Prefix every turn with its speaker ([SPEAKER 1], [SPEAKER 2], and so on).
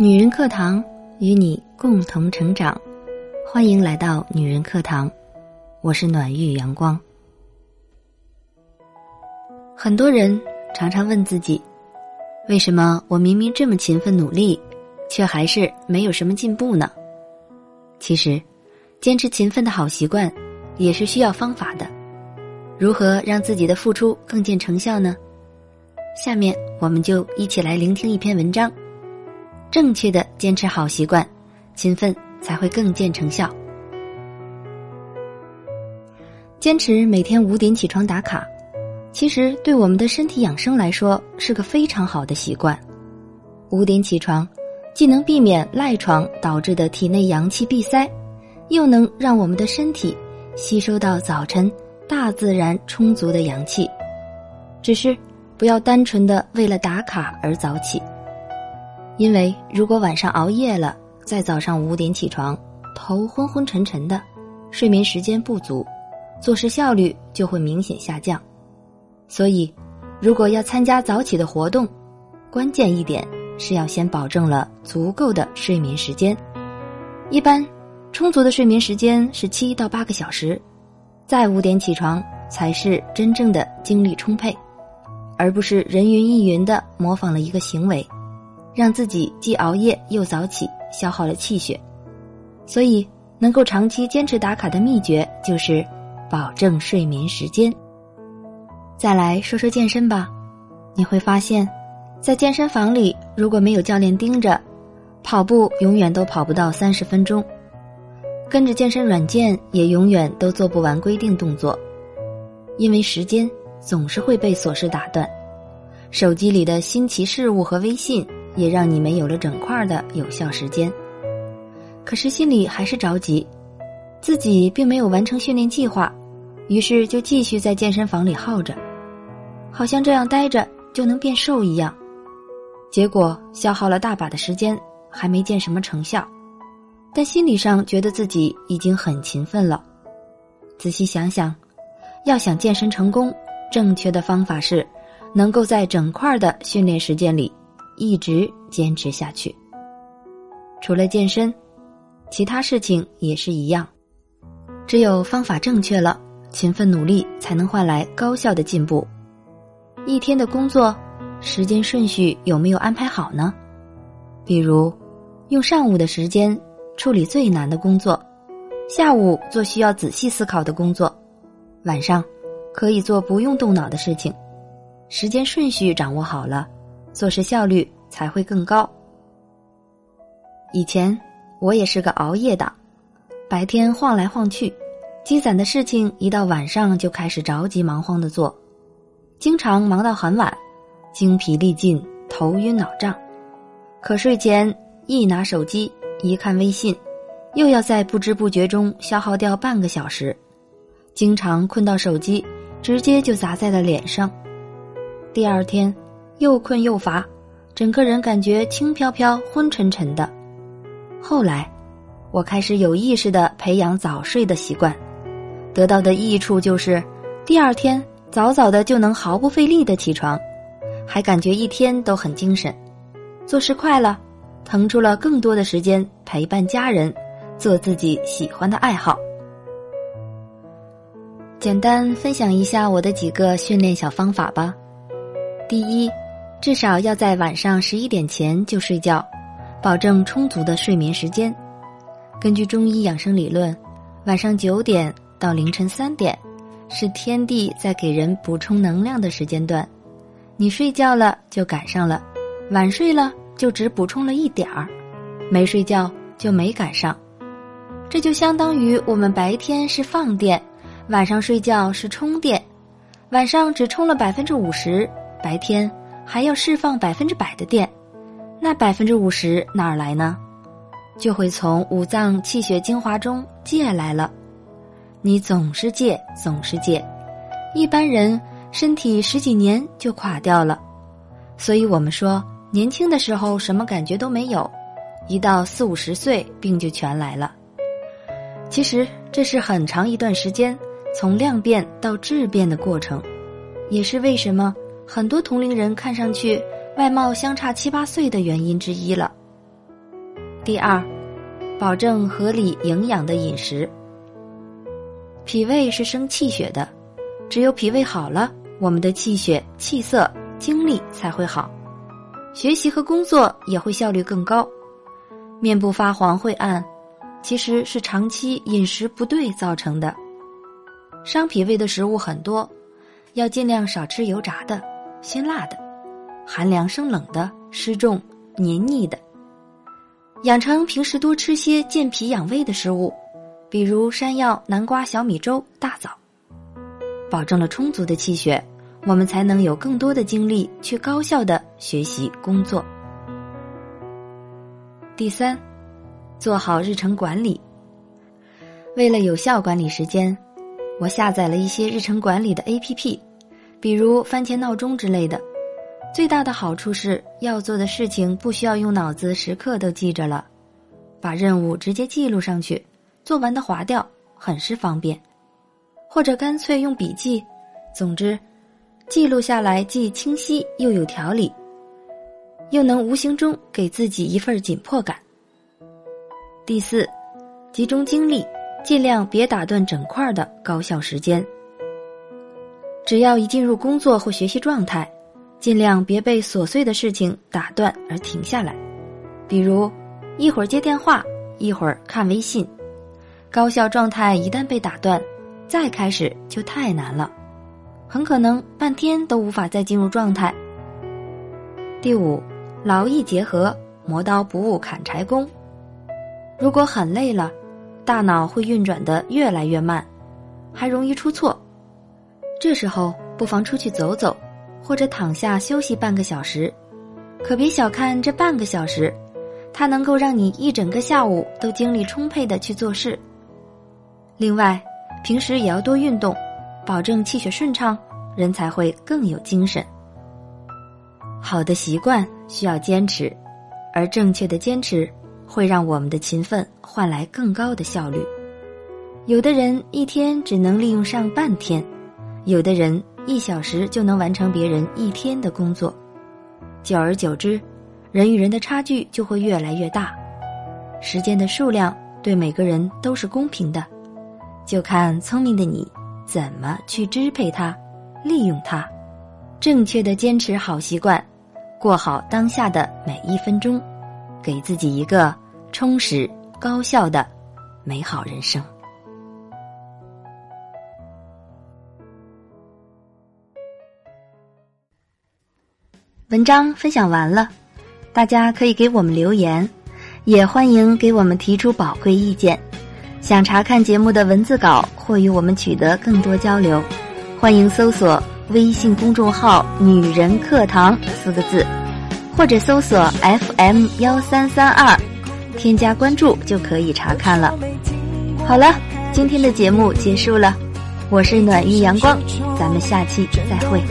[SPEAKER 1] 女人课堂与你共同成长，欢迎来到女人课堂，我是暖玉阳光。很多人常常问自己，为什么我明明这么勤奋努力，却还是没有什么进步呢？其实，坚持勤奋的好习惯也是需要方法的。如何让自己的付出更见成效呢？下面我们就一起来聆听一篇文章。正确的坚持好习惯，勤奋才会更见成效。坚持每天五点起床打卡，其实对我们的身体养生来说是个非常好的习惯。五点起床，既能避免赖床导致的体内阳气闭塞，又能让我们的身体吸收到早晨大自然充足的阳气。只是不要单纯的为了打卡而早起。因为如果晚上熬夜了，在早上五点起床，头昏昏沉沉的，睡眠时间不足，做事效率就会明显下降。所以，如果要参加早起的活动，关键一点是要先保证了足够的睡眠时间。一般，充足的睡眠时间是七到八个小时，再五点起床才是真正的精力充沛，而不是人云亦云的模仿了一个行为。让自己既熬夜又早起，消耗了气血，所以能够长期坚持打卡的秘诀就是保证睡眠时间。再来说说健身吧，你会发现，在健身房里如果没有教练盯着，跑步永远都跑不到三十分钟，跟着健身软件也永远都做不完规定动作，因为时间总是会被琐事打断，手机里的新奇事物和微信。也让你没有了整块的有效时间，可是心里还是着急，自己并没有完成训练计划，于是就继续在健身房里耗着，好像这样待着就能变瘦一样，结果消耗了大把的时间，还没见什么成效，但心理上觉得自己已经很勤奋了。仔细想想，要想健身成功，正确的方法是，能够在整块的训练时间里。一直坚持下去。除了健身，其他事情也是一样。只有方法正确了，勤奋努力才能换来高效的进步。一天的工作时间顺序有没有安排好呢？比如，用上午的时间处理最难的工作，下午做需要仔细思考的工作，晚上可以做不用动脑的事情。时间顺序掌握好了。做事效率才会更高。以前我也是个熬夜党，白天晃来晃去，积攒的事情一到晚上就开始着急忙慌的做，经常忙到很晚，精疲力尽，头晕脑胀。可睡前一拿手机一看微信，又要在不知不觉中消耗掉半个小时，经常困到手机直接就砸在了脸上，第二天。又困又乏，整个人感觉轻飘飘、昏沉沉的。后来，我开始有意识的培养早睡的习惯，得到的益处就是，第二天早早的就能毫不费力的起床，还感觉一天都很精神，做事快了，腾出了更多的时间陪伴家人，做自己喜欢的爱好。简单分享一下我的几个训练小方法吧。第一。至少要在晚上十一点前就睡觉，保证充足的睡眠时间。根据中医养生理论，晚上九点到凌晨三点是天地在给人补充能量的时间段。你睡觉了就赶上了，晚睡了就只补充了一点儿，没睡觉就没赶上。这就相当于我们白天是放电，晚上睡觉是充电，晚上只充了百分之五十，白天。还要释放百分之百的电，那百分之五十哪儿来呢？就会从五脏气血精华中借来了。你总是借，总是借，一般人身体十几年就垮掉了。所以我们说，年轻的时候什么感觉都没有，一到四五十岁病就全来了。其实这是很长一段时间从量变到质变的过程，也是为什么。很多同龄人看上去外貌相差七八岁的原因之一了，第二，保证合理营养的饮食。脾胃是生气血的，只有脾胃好了，我们的气血、气色、精力才会好，学习和工作也会效率更高。面部发黄晦暗，其实是长期饮食不对造成的。伤脾胃的食物很多，要尽量少吃油炸的、辛辣的、寒凉生冷的、湿重黏腻的。养成平时多吃些健脾养胃的食物。比如山药、南瓜、小米粥、大枣，保证了充足的气血，我们才能有更多的精力去高效的学习工作。第三，做好日程管理。为了有效管理时间，我下载了一些日程管理的 APP，比如番茄闹钟之类的。最大的好处是要做的事情不需要用脑子时刻都记着了，把任务直接记录上去。做完的划掉，很是方便，或者干脆用笔记。总之，记录下来既清晰又有条理，又能无形中给自己一份紧迫感。第四，集中精力，尽量别打断整块的高效时间。只要一进入工作或学习状态，尽量别被琐碎的事情打断而停下来，比如一会儿接电话，一会儿看微信。高效状态一旦被打断，再开始就太难了，很可能半天都无法再进入状态。第五，劳逸结合，磨刀不误砍柴工。如果很累了，大脑会运转的越来越慢，还容易出错。这时候不妨出去走走，或者躺下休息半个小时。可别小看这半个小时，它能够让你一整个下午都精力充沛的去做事。另外，平时也要多运动，保证气血顺畅，人才会更有精神。好的习惯需要坚持，而正确的坚持会让我们的勤奋换来更高的效率。有的人一天只能利用上半天，有的人一小时就能完成别人一天的工作。久而久之，人与人的差距就会越来越大。时间的数量对每个人都是公平的。就看聪明的你怎么去支配它，利用它，正确的坚持好习惯，过好当下的每一分钟，给自己一个充实高效的美好人生。文章分享完了，大家可以给我们留言，也欢迎给我们提出宝贵意见。想查看节目的文字稿或与我们取得更多交流，欢迎搜索微信公众号“女人课堂”四个字，或者搜索 FM 幺三三二，添加关注就可以查看了。好了，今天的节目结束了，我是暖玉阳光，咱们下期再会。